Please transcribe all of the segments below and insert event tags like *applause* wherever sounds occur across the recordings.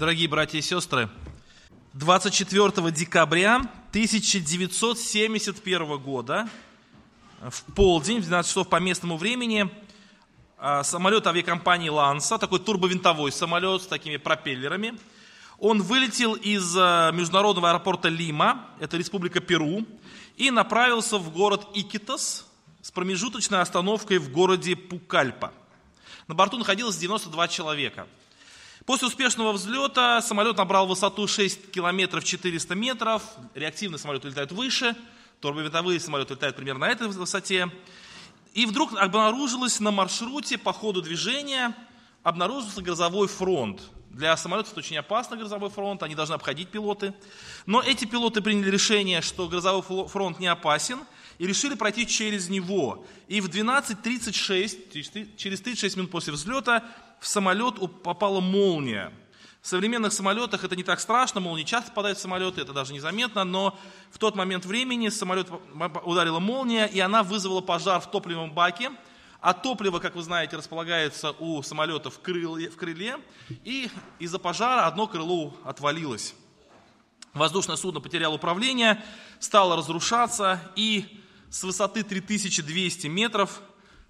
Дорогие братья и сестры, 24 декабря 1971 года в полдень, в 12 часов по местному времени, а, самолет авиакомпании «Ланса», такой турбовинтовой самолет с такими пропеллерами, он вылетел из а, международного аэропорта Лима, это республика Перу, и направился в город Икитос с промежуточной остановкой в городе Пукальпа. На борту находилось 92 человека – После успешного взлета самолет набрал высоту 6 километров 400 метров, реактивный самолет летает выше, турбовинтовые самолеты летают примерно на этой высоте. И вдруг обнаружилось на маршруте по ходу движения, обнаружился грозовой фронт. Для самолетов это очень опасно, грозовой фронт, они должны обходить пилоты. Но эти пилоты приняли решение, что грозовой фронт не опасен, и решили пройти через него. И в 12.36, через 36 минут после взлета, в самолет попала молния. В современных самолетах это не так страшно, молнии часто попадают в самолеты, это даже незаметно, но в тот момент времени самолет ударила молния, и она вызвала пожар в топливном баке, а топливо, как вы знаете, располагается у самолета в крыле, в крыле и из-за пожара одно крыло отвалилось. Воздушное судно потеряло управление, стало разрушаться, и с высоты 3200 метров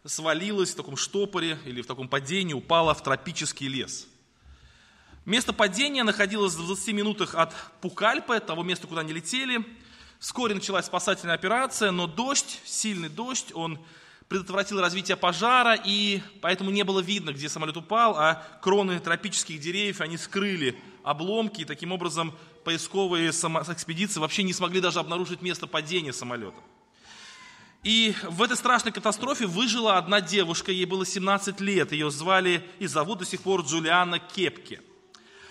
свалилась в таком штопоре или в таком падении, упала в тропический лес. Место падения находилось в 20 минутах от Пукальпы, того места, куда они летели. Вскоре началась спасательная операция, но дождь, сильный дождь, он предотвратил развитие пожара, и поэтому не было видно, где самолет упал, а кроны тропических деревьев, они скрыли обломки, и таким образом поисковые экспедиции вообще не смогли даже обнаружить место падения самолета. И в этой страшной катастрофе выжила одна девушка, ей было 17 лет, ее звали и зовут до сих пор Джулиана Кепке.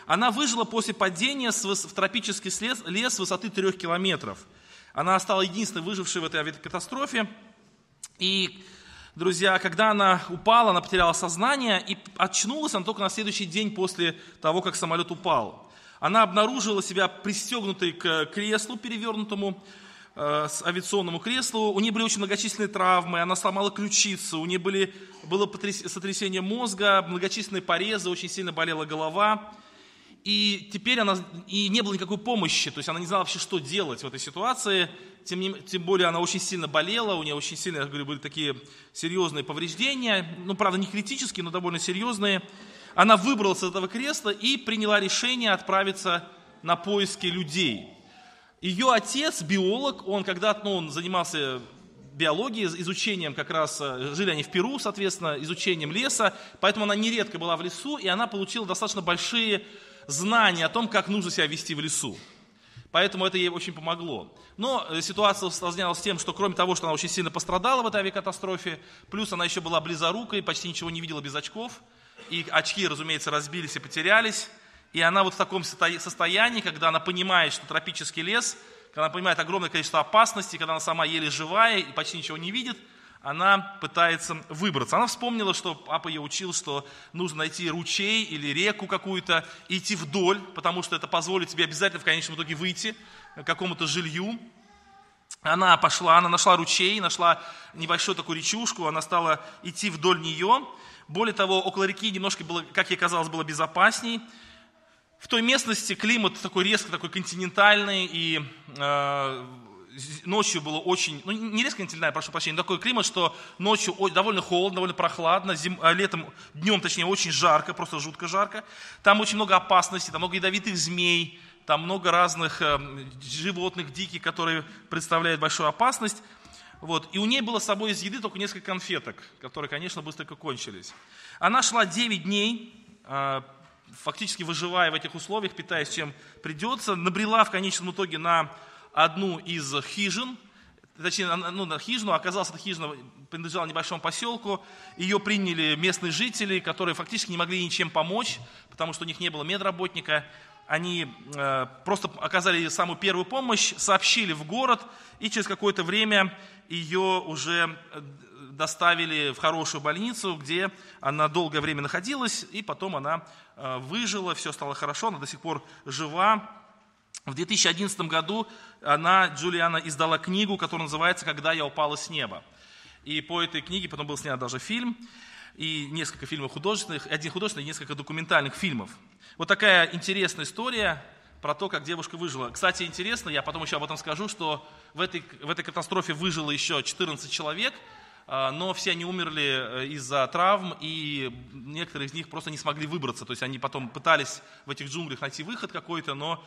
Она выжила после падения в тропический лес, лес высоты 3 километров. Она стала единственной выжившей в этой авиакатастрофе. И, друзья, когда она упала, она потеряла сознание, и очнулась она только на следующий день после того, как самолет упал. Она обнаружила себя пристегнутой к креслу перевернутому, с авиационному креслу. У нее были очень многочисленные травмы, она сломала ключицу, у нее были, было сотрясение мозга, многочисленные порезы, очень сильно болела голова. И теперь она, и не было никакой помощи, то есть она не знала вообще, что делать в этой ситуации. Тем, не, тем более она очень сильно болела, у нее очень сильно, я говорю, были такие серьезные повреждения, ну, правда, не критические, но довольно серьезные. Она выбралась из этого кресла и приняла решение отправиться на поиски людей. Ее отец, биолог, он когда-то ну, он занимался биологией, изучением как раз, э, жили они в Перу, соответственно, изучением леса, поэтому она нередко была в лесу, и она получила достаточно большие знания о том, как нужно себя вести в лесу. Поэтому это ей очень помогло. Но э, ситуация усложнялась тем, что кроме того, что она очень сильно пострадала в этой авиакатастрофе, плюс она еще была близорукой, почти ничего не видела без очков, и очки, разумеется, разбились и потерялись. И она вот в таком состоянии, когда она понимает, что тропический лес, когда она понимает огромное количество опасностей, когда она сама еле живая и почти ничего не видит, она пытается выбраться. Она вспомнила, что папа ее учил, что нужно найти ручей или реку какую-то, идти вдоль, потому что это позволит тебе обязательно в конечном итоге выйти к какому-то жилью. Она пошла, она нашла ручей, нашла небольшую такую речушку, она стала идти вдоль нее. Более того, около реки немножко было, как ей казалось, было безопасней. В той местности климат такой резко, такой континентальный, и э, ночью было очень, ну не резко континентальный, прошу прощения, такой климат, что ночью довольно холодно, довольно прохладно, зим, а летом, днем точнее, очень жарко, просто жутко жарко. Там очень много опасностей, там много ядовитых змей, там много разных э, животных диких, которые представляют большую опасность. Вот. И у ней было с собой из еды только несколько конфеток, которые, конечно, быстренько кончились. Она шла 9 дней, э, фактически выживая в этих условиях, питаясь чем придется, набрела в конечном итоге на одну из хижин, точнее, ну, на хижину, оказалось, эта хижина принадлежала небольшому поселку, ее приняли местные жители, которые фактически не могли ничем помочь, потому что у них не было медработника, они э, просто оказали самую первую помощь, сообщили в город, и через какое-то время ее уже э, доставили в хорошую больницу, где она долгое время находилась, и потом она э, выжила, все стало хорошо, она до сих пор жива. В 2011 году она, Джулиана, издала книгу, которая называется «Когда я упала с неба». И по этой книге потом был снят даже фильм. и несколько фильмов художественных, один художественный несколько документальных фильмов. Вот такая интересная история про то, как девушка выжила. Кстати, интересно, я потом еще об этом скажу, что в этой, в этой катастрофе выжило еще 14 человек, но все они умерли э, из-за травм, и некоторые из них просто не смогли выбраться. То есть они потом пытались в этих джунглях найти выход какой-то, но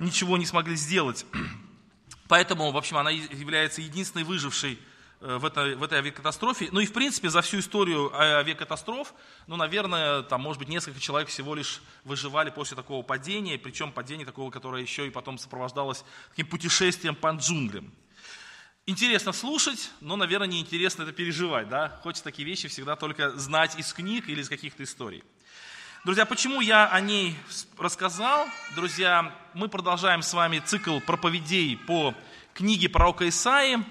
ничего не смогли сделать. *clears throat* Поэтому, в общем, она является единственной выжившей э, в этой, в этой авиакатастрофе. Ну и, в принципе, за всю историю авиакатастроф, ну, наверное, там, может быть, несколько человек всего лишь выживали после такого падения, причем падение такого, которое еще и потом сопровождалось таким путешествием по джунглям. Интересно слушать, но, наверное, неинтересно это переживать, да? Хочется такие вещи всегда только знать из книг или из каких-то историй. Друзья, почему я о ней рассказал? Друзья, мы продолжаем с вами цикл проповедей по книге пророка Исаии.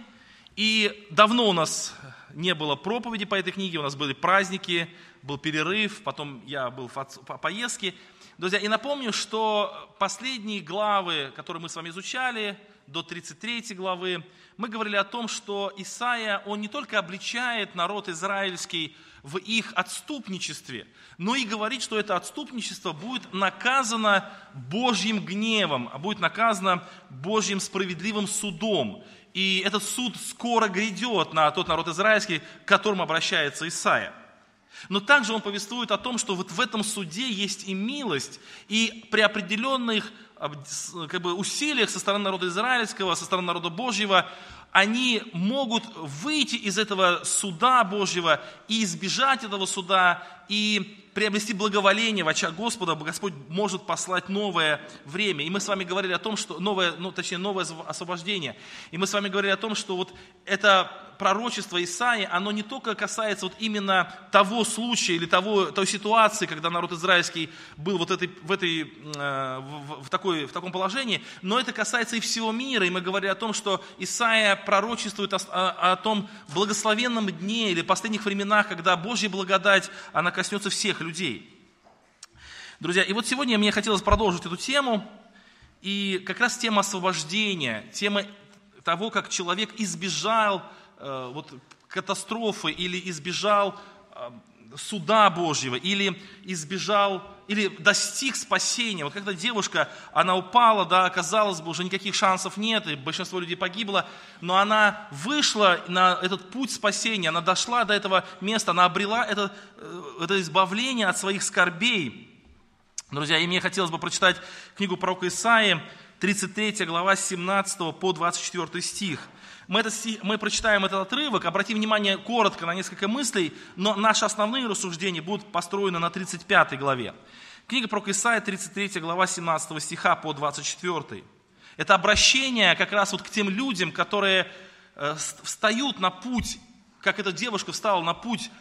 И давно у нас не было проповеди по этой книге, у нас были праздники, был перерыв, потом я был в поездке. Друзья, и напомню, что последние главы, которые мы с вами изучали, до 33 главы, мы говорили о том, что Исаия, он не только обличает народ израильский в их отступничестве, но и говорит, что это отступничество будет наказано Божьим гневом, а будет наказано Божьим справедливым судом. И этот суд скоро грядет на тот народ израильский, к которому обращается Исаия. Но также он повествует о том, что вот в этом суде есть и милость, и при определенных как бы, усилиях со стороны народа израильского, со стороны народа Божьего, они могут выйти из этого суда Божьего и избежать этого суда, и приобрести благоволение в очах Господа, Господь может послать новое время. И мы с вами говорили о том, что новое, ну, точнее, новое освобождение. И мы с вами говорили о том, что вот это пророчество Исаии, оно не только касается вот именно того случая или того, той ситуации, когда народ израильский был вот этой, в, этой, э, в, в, такой, в таком положении, но это касается и всего мира. И мы говорили о том, что Исаия пророчествует о, о, о том благословенном дне или последних временах, когда Божья благодать, она коснется всех людей. Друзья, и вот сегодня мне хотелось продолжить эту тему, и как раз тема освобождения, тема того, как человек избежал э, вот, катастрофы или избежал э, суда Божьего, или избежал, или достиг спасения. Вот когда девушка, она упала, да, казалось бы, уже никаких шансов нет, и большинство людей погибло, но она вышла на этот путь спасения, она дошла до этого места, она обрела это, э, это избавление от своих скорбей. Друзья, и мне хотелось бы прочитать книгу пророка Исаии, 33 глава, 17 по 24 стих. Мы, это, мы прочитаем этот отрывок, обратим внимание коротко на несколько мыслей, но наши основные рассуждения будут построены на 35 главе. Книга про Исаия, 33 глава, 17 стиха по 24. Это обращение как раз вот к тем людям, которые э, встают на путь, как эта девушка встала на путь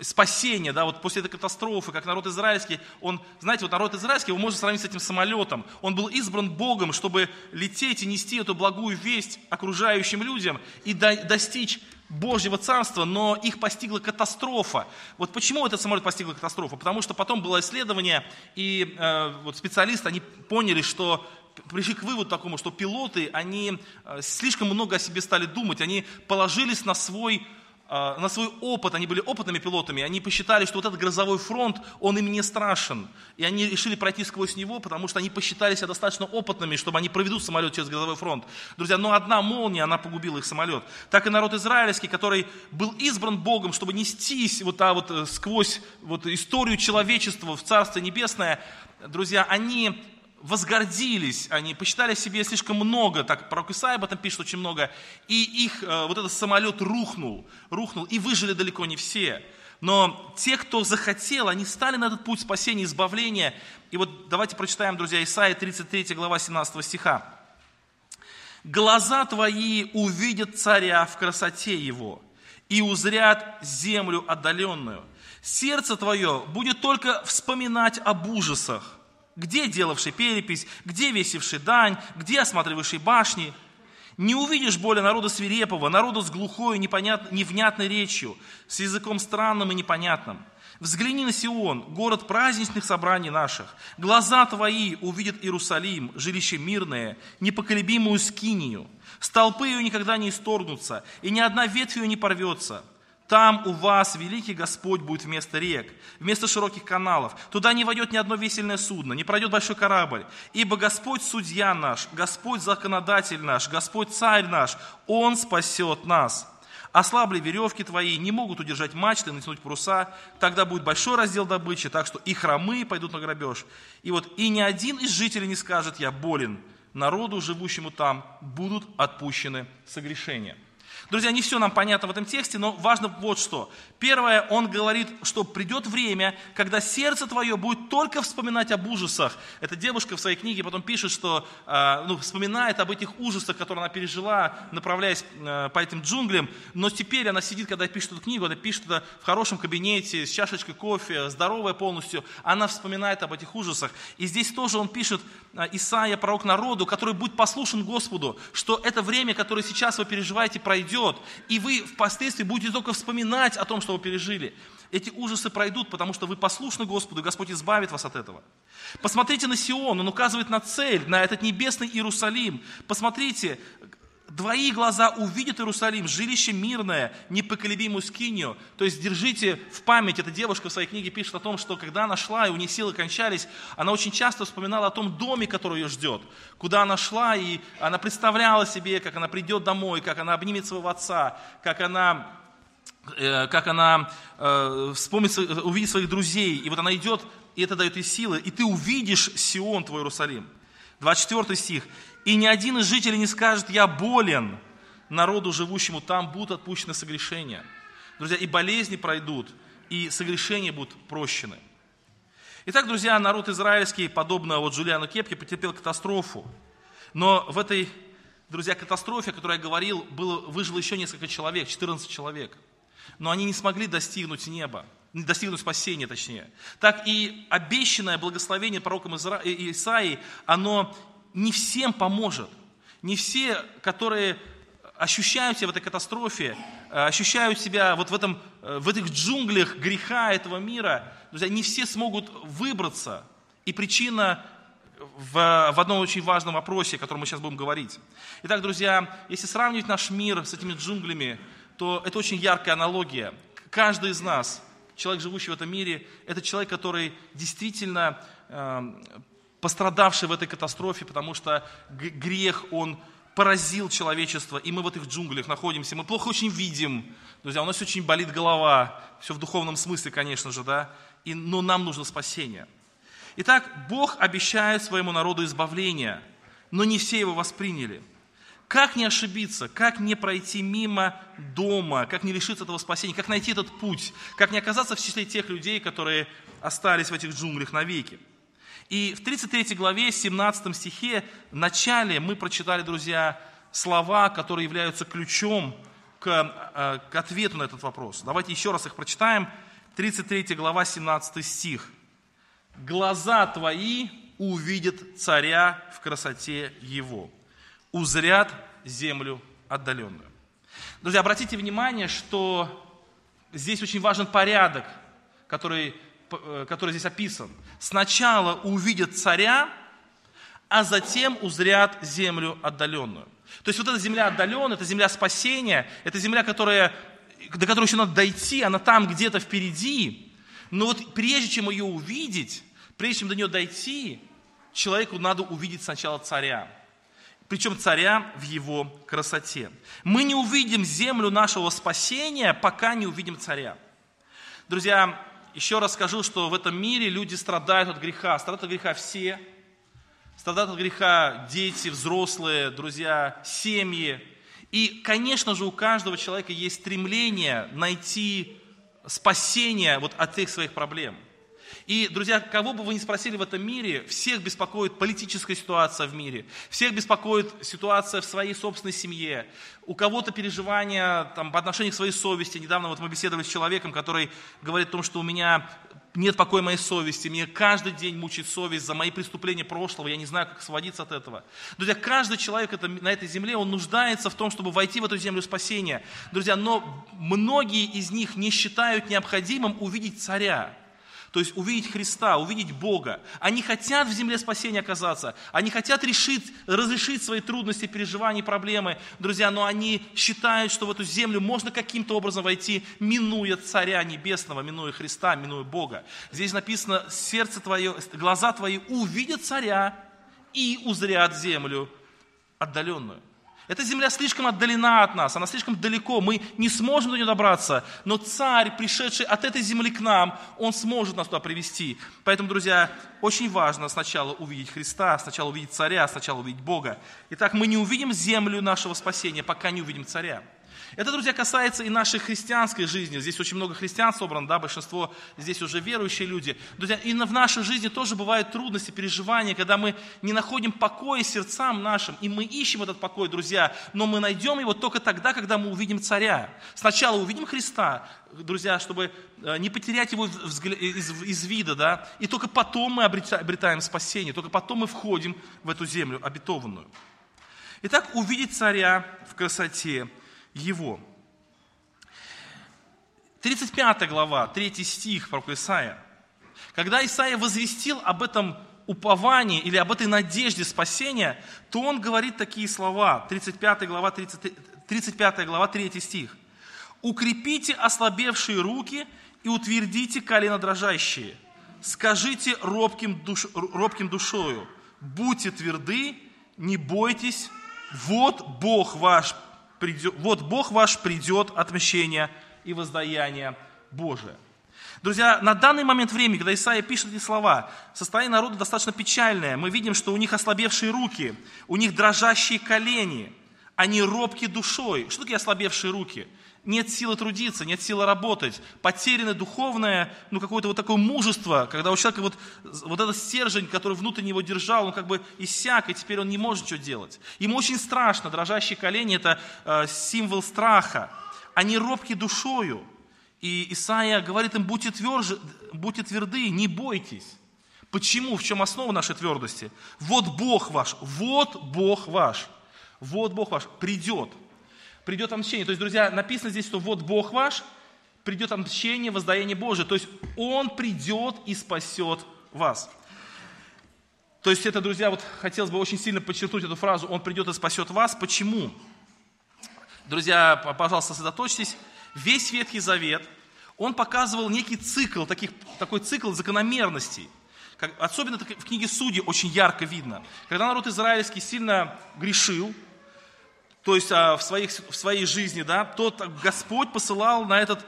спасения, да, вот после этой катастрофы, как народ израильский, он, знаете, вот народ израильский, его можно сравнить с этим самолетом. Он был избран Богом, чтобы лететь и нести эту благую весть окружающим людям и до, достичь Божьего Царства, но их постигла катастрофа. Вот почему этот самолет постигла катастрофа? Потому что потом было исследование, и э, вот специалисты, они поняли, что пришли к выводу такому, что пилоты, они э, слишком много о себе стали думать, они положились на свой на свой опыт, они были опытными пилотами, они посчитали, что вот этот грозовой фронт, он им не страшен. И они решили пройти сквозь него, потому что они посчитали себя достаточно опытными, чтобы они проведут самолет через грозовой фронт. Друзья, но одна молния, она погубила их самолет. Так и народ израильский, который был избран Богом, чтобы нестись вот, а вот э, сквозь вот историю человечества в Царство Небесное, друзья, они возгордились, они посчитали себе слишком много, так пророк Исаия об этом пишет очень много, и их э, вот этот самолет рухнул, рухнул, и выжили далеко не все. Но те, кто захотел, они стали на этот путь спасения, избавления. И вот давайте прочитаем, друзья, Исаия 33 глава 17 стиха. «Глаза твои увидят царя в красоте его, и узрят землю отдаленную. Сердце твое будет только вспоминать об ужасах, где делавший перепись, где весивший дань, где осматривавший башни? Не увидишь более народа свирепого, народа с глухой, непонят... невнятной речью, с языком странным и непонятным. Взгляни на Сион, город праздничных собраний наших. Глаза твои увидят Иерусалим, жилище мирное, непоколебимую скинию. Столпы ее никогда не исторгнутся, и ни одна ветвь ее не порвется. Там у вас великий Господь будет вместо рек, вместо широких каналов. Туда не войдет ни одно весельное судно, не пройдет большой корабль. Ибо Господь судья наш, Господь законодатель наш, Господь царь наш, Он спасет нас. Ослабли веревки твои, не могут удержать мачты, натянуть паруса. Тогда будет большой раздел добычи, так что и хромые пойдут на грабеж. И вот и ни один из жителей не скажет, я болен. Народу, живущему там, будут отпущены согрешения. Друзья, не все нам понятно в этом тексте, но важно вот что. Первое, он говорит, что придет время, когда сердце твое будет только вспоминать об ужасах. Эта девушка в своей книге потом пишет, что э, ну, вспоминает об этих ужасах, которые она пережила, направляясь э, по этим джунглям. Но теперь она сидит, когда пишет эту книгу, она пишет это в хорошем кабинете, с чашечкой кофе, здоровая полностью. Она вспоминает об этих ужасах. И здесь тоже он пишет, э, Исаия, пророк народу, который будет послушен Господу, что это время, которое сейчас вы переживаете, пройдет пройдет, и вы впоследствии будете только вспоминать о том, что вы пережили. Эти ужасы пройдут, потому что вы послушны Господу, и Господь избавит вас от этого. Посмотрите на Сион, он указывает на цель, на этот небесный Иерусалим. Посмотрите, Твои глаза увидят Иерусалим, жилище мирное, непоколебимую скинию. То есть держите в память, эта девушка в своей книге пишет о том, что когда она шла, и у нее силы кончались, она очень часто вспоминала о том доме, который ее ждет. Куда она шла, и она представляла себе, как она придет домой, как она обнимет своего отца, как она э, как она э, вспомнит, увидит своих друзей, и вот она идет, и это дает ей силы, и ты увидишь Сион, твой Иерусалим. 24 стих. И ни один из жителей не скажет, я болен. Народу, живущему там, будут отпущены согрешения. Друзья, и болезни пройдут, и согрешения будут прощены. Итак, друзья, народ израильский, подобно вот Джулиану Кепке, потерпел катастрофу. Но в этой, друзья, катастрофе, о которой я говорил, было, выжило еще несколько человек, 14 человек. Но они не смогли достигнуть неба, достигнуть спасения, точнее. Так и обещанное благословение пророком Изра... Исаии, оно не всем поможет. Не все, которые ощущают себя в этой катастрофе, э, ощущают себя вот в, этом, э, в этих джунглях греха этого мира, друзья, не все смогут выбраться. И причина в, в одном очень важном вопросе, о котором мы сейчас будем говорить. Итак, друзья, если сравнивать наш мир с этими джунглями, то это очень яркая аналогия. Каждый из нас, человек, живущий в этом мире, это человек, который действительно э, пострадавший в этой катастрофе, потому что грех, он поразил человечество, и мы в этих джунглях находимся, мы плохо очень видим, друзья, у нас очень болит голова, все в духовном смысле, конечно же, да, и, но нам нужно спасение. Итак, Бог обещает своему народу избавление, но не все его восприняли. Как не ошибиться, как не пройти мимо дома, как не лишиться этого спасения, как найти этот путь, как не оказаться в числе тех людей, которые остались в этих джунглях навеки. И в 33 главе, 17 стихе, в начале мы прочитали, друзья, слова, которые являются ключом к, э, к ответу на этот вопрос. Давайте еще раз их прочитаем. 33 глава, 17 стих. «Глаза твои увидят царя в красоте его, узрят землю отдаленную». Друзья, обратите внимание, что здесь очень важен порядок, который который здесь описан. Сначала увидят царя, а затем узрят землю отдаленную. То есть вот эта земля отдаленная, это земля спасения, это земля, которая, до которой еще надо дойти, она там где-то впереди. Но вот прежде чем ее увидеть, прежде чем до нее дойти, человеку надо увидеть сначала царя. Причем царя в его красоте. Мы не увидим землю нашего спасения, пока не увидим царя. Друзья, еще раз скажу, что в этом мире люди страдают от греха. Страдают от греха все. Страдают от греха дети, взрослые, друзья, семьи. И, конечно же, у каждого человека есть стремление найти спасение вот от этих своих проблем – и, друзья, кого бы вы ни спросили в этом мире, всех беспокоит политическая ситуация в мире, всех беспокоит ситуация в своей собственной семье, у кого-то переживания там, по отношению к своей совести. Недавно вот мы беседовали с человеком, который говорит о том, что у меня нет покоя моей совести, мне каждый день мучает совесть за мои преступления прошлого, я не знаю, как освободиться от этого. Друзья, каждый человек это, на этой земле, он нуждается в том, чтобы войти в эту землю спасения. Друзья, но многие из них не считают необходимым увидеть царя. То есть увидеть Христа, увидеть Бога. Они хотят в земле спасения оказаться. Они хотят решить, разрешить свои трудности, переживания, проблемы. Друзья, но они считают, что в эту землю можно каким-то образом войти, минуя Царя Небесного, минуя Христа, минуя Бога. Здесь написано, сердце твое, глаза твои увидят Царя и узрят землю отдаленную. Эта земля слишком отдалена от нас, она слишком далеко, мы не сможем до нее добраться, но царь, пришедший от этой земли к нам, он сможет нас туда привести. Поэтому, друзья, очень важно сначала увидеть Христа, сначала увидеть царя, сначала увидеть Бога. Итак, мы не увидим землю нашего спасения, пока не увидим царя. Это, друзья, касается и нашей христианской жизни. Здесь очень много христиан собрано, да, большинство здесь уже верующие люди. Друзья, и в нашей жизни тоже бывают трудности, переживания, когда мы не находим покоя сердцам нашим, и мы ищем этот покой, друзья, но мы найдем его только тогда, когда мы увидим царя. Сначала увидим Христа, друзья, чтобы э, не потерять его из, из вида, да, и только потом мы обретаем спасение, только потом мы входим в эту землю обетованную. Итак, увидеть царя в красоте его. 35 глава, 3 стих пророка Исаия. Когда Исаия возвестил об этом уповании или об этой надежде спасения, то он говорит такие слова. 35 глава, 30, 35 глава, 3 стих. «Укрепите ослабевшие руки и утвердите колено дрожащие. Скажите робким, душ, робким душою, будьте тверды, не бойтесь, вот Бог ваш придет, вот Бог ваш придет отмщение и воздаяние Божие. Друзья, на данный момент времени, когда Исаия пишет эти слова, состояние народа достаточно печальное. Мы видим, что у них ослабевшие руки, у них дрожащие колени, они робки душой. Что такое ослабевшие руки? Нет силы трудиться, нет силы работать, потеряно духовное, ну, какое-то вот такое мужество, когда у человека вот, вот этот стержень, который внутренне его держал, он как бы иссяк, и теперь он не может ничего делать. Ему очень страшно, дрожащие колени – это э, символ страха. Они робки душою. И Исаия говорит им, будьте, тверже, будьте тверды, не бойтесь. Почему? В чем основа нашей твердости? Вот Бог ваш, вот Бог ваш, вот Бог ваш придет – придет отмщение. То есть, друзья, написано здесь, что вот Бог ваш, придет отмщение, воздаяние Божие. То есть Он придет и спасет вас. То есть это, друзья, вот хотелось бы очень сильно подчеркнуть эту фразу «Он придет и спасет вас». Почему? Друзья, пожалуйста, сосредоточьтесь. Весь Ветхий Завет, он показывал некий цикл, таких, такой цикл закономерностей. Как, особенно в книге Судей очень ярко видно. Когда народ израильский сильно грешил, то есть а, в, своих, в своей жизни, да, то Господь посылал на этот,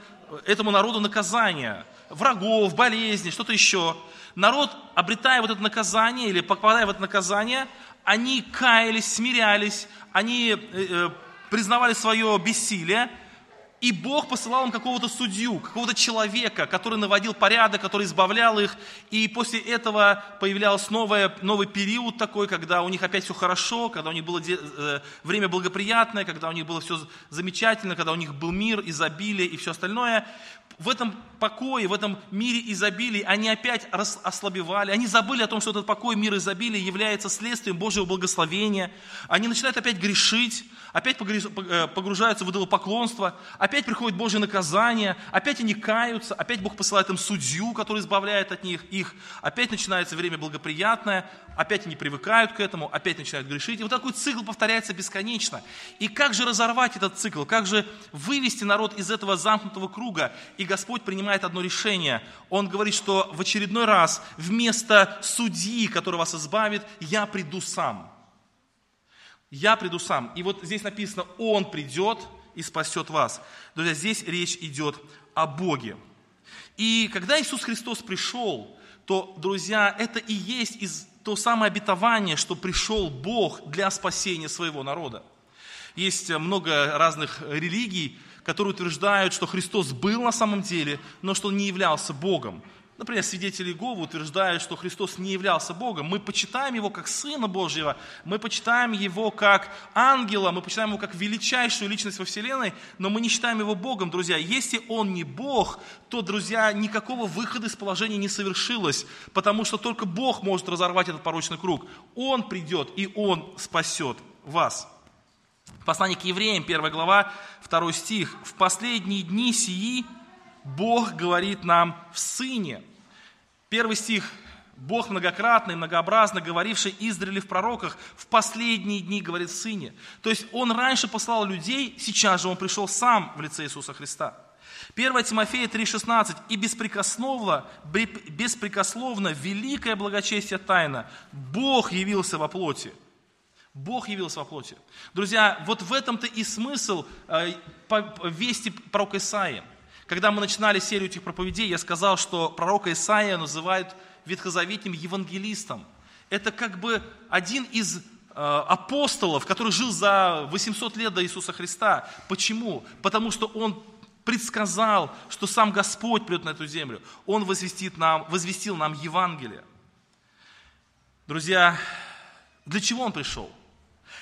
этому народу наказание, врагов, болезни, что-то еще. Народ, обретая вот это наказание или попадая в это наказание, они каялись, смирялись, они э, э признавали свое бессилие, и Бог посылал им какого-то судью, какого-то человека, который наводил порядок, который избавлял их. И после этого появлялся новое, новый период такой, когда у них опять все хорошо, когда у них было э, время благоприятное, когда у них было все замечательно, когда у них был мир, изобилие и все остальное в этом покое, в этом мире изобилия они опять ослабевали, они забыли о том, что этот покой, мир изобилия является следствием Божьего благословения, они начинают опять грешить, опять э, погружаются в идолопоклонство, опять приходит Божье наказание, опять они каются, опять Бог посылает им судью, который избавляет от них их, опять начинается время благоприятное, опять они привыкают к этому, опять начинают грешить. И вот такой цикл повторяется бесконечно. И как же разорвать этот цикл, как же вывести народ из этого замкнутого круга? И Господь принимает одно решение. Он говорит, что в очередной раз вместо судьи, который вас избавит, я приду сам. Я приду сам. И вот здесь написано, Он придет и спасет вас. Друзья, здесь речь идет о Боге. И когда Иисус Христос пришел, то, друзья, это и есть из то самое обетование, что пришел Бог для спасения своего народа. Есть много разных религий, которые утверждают, что Христос был на самом деле, но что Он не являлся Богом. Например, свидетели Иеговы утверждают, что Христос не являлся Богом. Мы почитаем Его как Сына Божьего, мы почитаем Его как ангела, мы почитаем Его как величайшую личность во Вселенной, но мы не считаем Его Богом, друзья. Если Он не Бог, то, друзья, никакого выхода из положения не совершилось, потому что только Бог может разорвать этот порочный круг. Он придет, и Он спасет вас. Послание к евреям, 1 глава, 2 стих. «В последние дни сии Бог говорит нам в Сыне. Первый стих. Бог многократно и многообразно говоривший Израиле в пророках, в последние дни говорит в Сыне. То есть Он раньше послал людей, сейчас же Он пришел сам в лице Иисуса Христа. 1 Тимофея 3,16. «И беспрекословно, беспрекословно великое благочестие тайна. Бог явился во плоти». Бог явился во плоти. Друзья, вот в этом-то и смысл э, вести пророка Исаия. Когда мы начинали серию этих проповедей, я сказал, что пророка Исаия называют ветхозаветним евангелистом. Это как бы один из э, апостолов, который жил за 800 лет до Иисуса Христа. Почему? Потому что он предсказал, что сам Господь придет на эту землю. Он возвестит нам, возвестил нам Евангелие. Друзья, для чего Он пришел?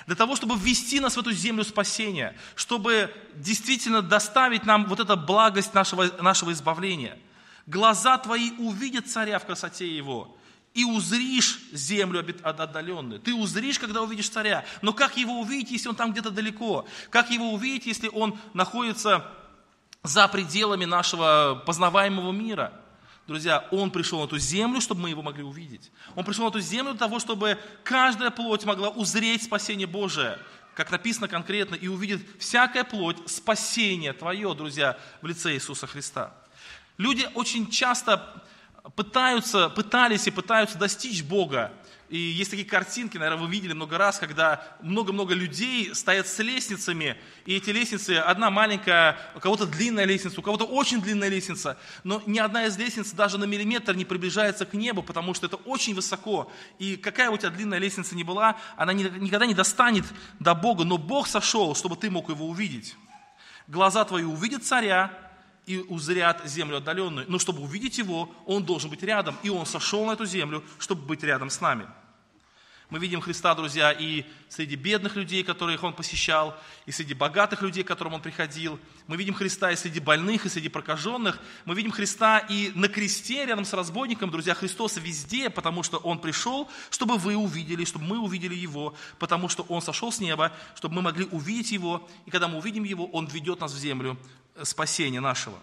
Для того, чтобы ввести нас в эту землю спасения, чтобы действительно доставить нам вот эту благость нашего, нашего избавления. Глаза твои увидят царя в красоте его, и узришь землю отдаленную. Ты узришь, когда увидишь царя. Но как его увидеть, если он там где-то далеко? Как его увидеть, если он находится за пределами нашего познаваемого мира. Друзья, Он пришел на эту землю, чтобы мы Его могли увидеть. Он пришел на эту землю для того, чтобы каждая плоть могла узреть спасение Божие, как написано конкретно, и увидит всякая плоть спасение Твое, друзья, в лице Иисуса Христа. Люди очень часто пытаются, пытались и пытаются достичь Бога и есть такие картинки, наверное, вы видели много раз, когда много-много людей стоят с лестницами, и эти лестницы, одна маленькая, у кого-то длинная лестница, у кого-то очень длинная лестница, но ни одна из лестниц даже на миллиметр не приближается к небу, потому что это очень высоко. И какая у тебя длинная лестница не была, она никогда не достанет до Бога, но Бог сошел, чтобы ты мог его увидеть. Глаза твои увидят царя, и узрят землю отдаленную. Но чтобы увидеть его, он должен быть рядом. И он сошел на эту землю, чтобы быть рядом с нами. Мы видим Христа, друзья, и среди бедных людей, которых Он посещал, и среди богатых людей, к которым Он приходил. Мы видим Христа и среди больных, и среди прокаженных. Мы видим Христа и на кресте рядом с разбойником. Друзья, Христос везде, потому что Он пришел, чтобы вы увидели, чтобы мы увидели Его, потому что Он сошел с неба, чтобы мы могли увидеть Его. И когда мы увидим Его, Он ведет нас в землю спасения нашего.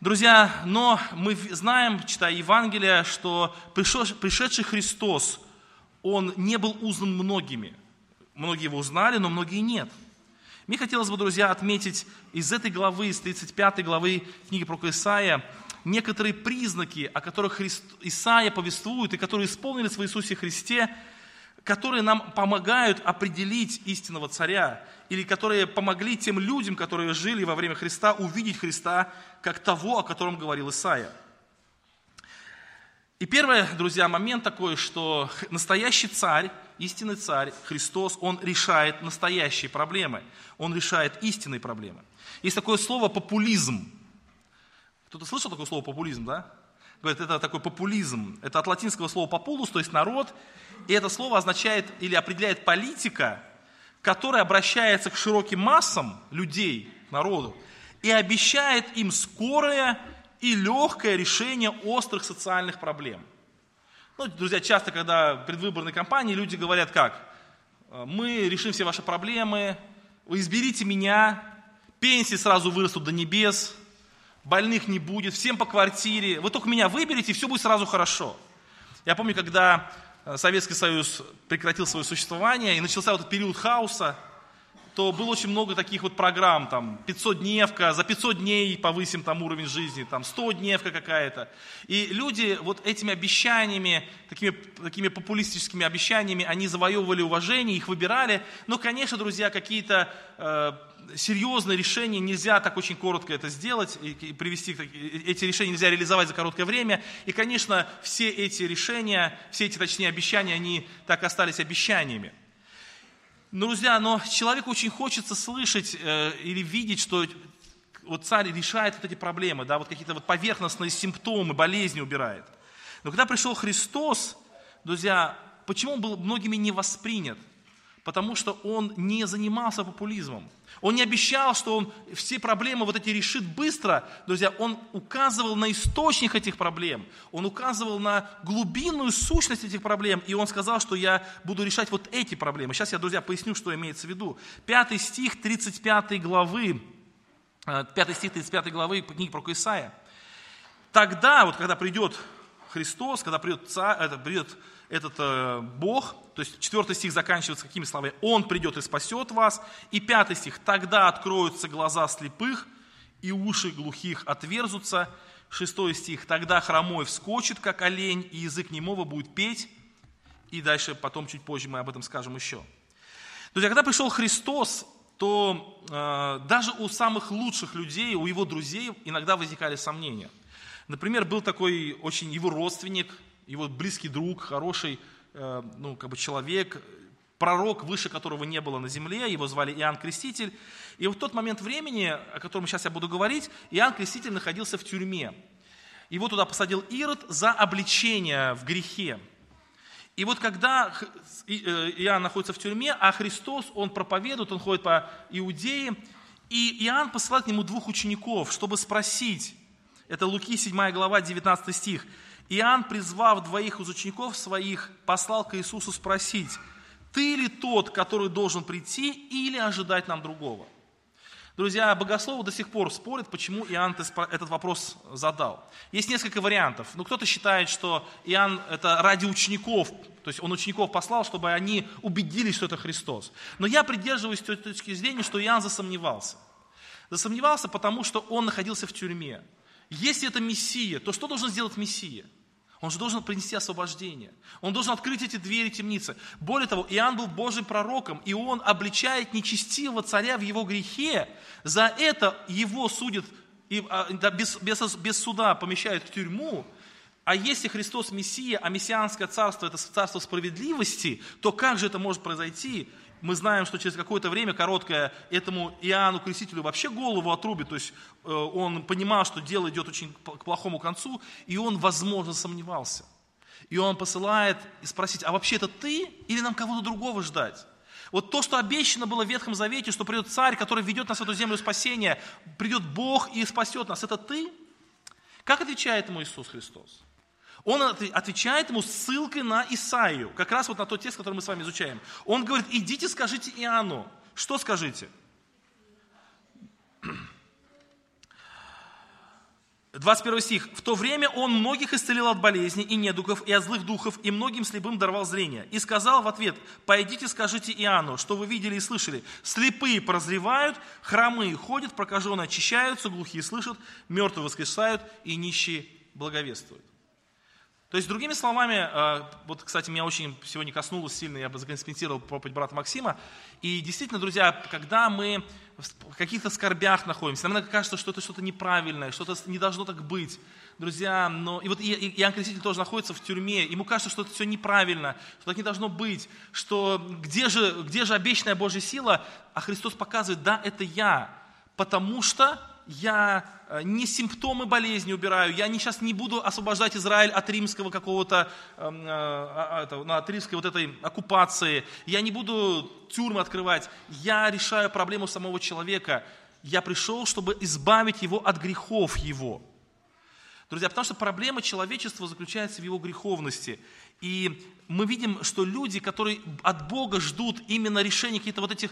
Друзья, но мы знаем, читая Евангелие, что пришедший Христос – он не был узнан многими. Многие его узнали, но многие нет. Мне хотелось бы, друзья, отметить из этой главы, из 35 главы книги про Исаия, некоторые признаки, о которых Христ, Исаия повествует, и которые исполнились в Иисусе Христе, которые нам помогают определить истинного царя, или которые помогли тем людям, которые жили во время Христа, увидеть Христа как того, о котором говорил Исаия. И первый, друзья, момент такой, что настоящий царь, истинный царь, Христос, он решает настоящие проблемы. Он решает истинные проблемы. Есть такое слово популизм. Кто-то слышал такое слово популизм, да? Говорит, это такой популизм. Это от латинского слова популус, то есть народ. И это слово означает или определяет политика, которая обращается к широким массам людей, народу, и обещает им скорое и легкое решение острых социальных проблем. Ну, друзья, часто, когда предвыборные кампании, люди говорят как? «Э, мы решим все ваши проблемы, вы изберите меня, пенсии сразу вырастут до небес, больных не будет, всем по квартире, вы только меня выберете, и все будет сразу хорошо. Я помню, когда э, Советский Союз прекратил свое существование, и начался вот этот период хаоса, то было очень много таких вот программ, там, 500-дневка, за 500 дней повысим там уровень жизни, там, 100-дневка какая-то. И люди вот этими обещаниями, такими, такими популистическими обещаниями, они завоевывали уважение, их выбирали. Но, конечно, друзья, какие-то э, серьезные решения нельзя так очень коротко это сделать, и, и привести, эти решения нельзя реализовать за короткое время. И, конечно, все эти решения, все эти, точнее, обещания, они так остались обещаниями. Но, друзья, но человеку очень хочется слышать э, или видеть, что вот царь решает вот эти проблемы, да, вот какие-то вот поверхностные симптомы, болезни убирает. Но когда пришел Христос, друзья, почему он был многими не воспринят? потому что он не занимался популизмом. Он не обещал, что он все проблемы вот эти решит быстро. Друзья, он указывал на источник этих проблем. Он указывал на глубинную сущность этих проблем. И он сказал, что я буду решать вот эти проблемы. Сейчас я, друзья, поясню, что имеется в виду. Пятый стих 35 главы, э, пятый стих 35 главы книги про Исаия. Тогда, вот когда придет Христос, когда придет, царь, это, придет этот э, Бог, то есть четвертый стих заканчивается какими словами? Он придет и спасет вас. И пятый стих, тогда откроются глаза слепых, и уши глухих отверзутся. Шестой стих, тогда хромой вскочит, как олень, и язык немого будет петь. И дальше, потом, чуть позже мы об этом скажем еще. Друзья, когда пришел Христос, то э, даже у самых лучших людей, у его друзей иногда возникали сомнения. Например, был такой очень его родственник, его близкий друг, хороший э, ну, как бы человек, пророк, выше которого не было на земле, его звали Иоанн Креститель. И в тот момент времени, о котором сейчас я буду говорить, Иоанн Креститель находился в тюрьме. Его туда посадил Ирод за обличение в грехе. И вот когда э, Иоанн находится в тюрьме, а Христос, он проповедует, он ходит по Иудее, и Иоанн посылает к нему двух учеников, чтобы спросить, это Луки 7 глава, 19 стих, Иоанн, призвав двоих из учеников своих, послал к Иисусу спросить, ты ли тот, который должен прийти, или ожидать нам другого? Друзья, богословы до сих пор спорят, почему Иоанн этот вопрос задал. Есть несколько вариантов. Ну, кто-то считает, что Иоанн это ради учеников, то есть он учеников послал, чтобы они убедились, что это Христос. Но я придерживаюсь той точки зрения, что Иоанн засомневался. Засомневался, потому что он находился в тюрьме. Если это Мессия, то что должен сделать Мессия? Он же должен принести освобождение. Он должен открыть эти двери темницы. Более того, Иоанн был Божьим пророком, и он обличает нечестивого царя в его грехе. За это его судят и а, без, без, без суда помещают в тюрьму. А если Христос Мессия, а мессианское царство – это царство справедливости, то как же это может произойти? Мы знаем, что через какое-то время короткое этому Иоанну Крестителю вообще голову отрубит, то есть э, он понимал, что дело идет очень к плохому концу, и он, возможно, сомневался. И он посылает и спросить, а вообще это ты или нам кого-то другого ждать? Вот то, что обещано было в Ветхом Завете, что придет царь, который ведет нас в эту землю спасения, придет Бог и спасет нас, это ты? Как отвечает ему Иисус Христос? Он отвечает ему ссылкой на Исаию, как раз вот на тот текст, который мы с вами изучаем. Он говорит, идите скажите Иоанну. Что скажите? *clears throat* 21 стих. «В то время он многих исцелил от болезней и недугов, и от злых духов, и многим слепым даровал зрение. И сказал в ответ, пойдите скажите Иоанну, что вы видели и слышали. Слепые прозревают, хромые ходят, прокаженные очищаются, глухие слышат, мертвые воскресают, и нищие благовествуют». То есть, другими словами, э, вот, кстати, меня очень сегодня коснулось сильно, я бы законспектировал проповедь брата Максима. И действительно, друзья, когда мы в каких-то скорбях находимся, нам кажется, что это что-то неправильное, что-то не должно так быть. Друзья, но и вот Иоанн Креститель тоже находится в тюрьме, ему кажется, что это все неправильно, что так не должно быть, что где же, где же обещанная Божья сила, а Христос показывает, да, это я, потому что я э, не симптомы болезни убираю, я не, сейчас не буду освобождать Израиль от римского какого-то, эм, э, а, а, от римской вот этой оккупации, я не буду тюрьмы открывать, я решаю проблему самого человека. Я пришел, чтобы избавить его от грехов его. Друзья, потому что проблема человечества заключается в его греховности. И мы видим, что люди, которые от Бога ждут именно решения каких-то вот этих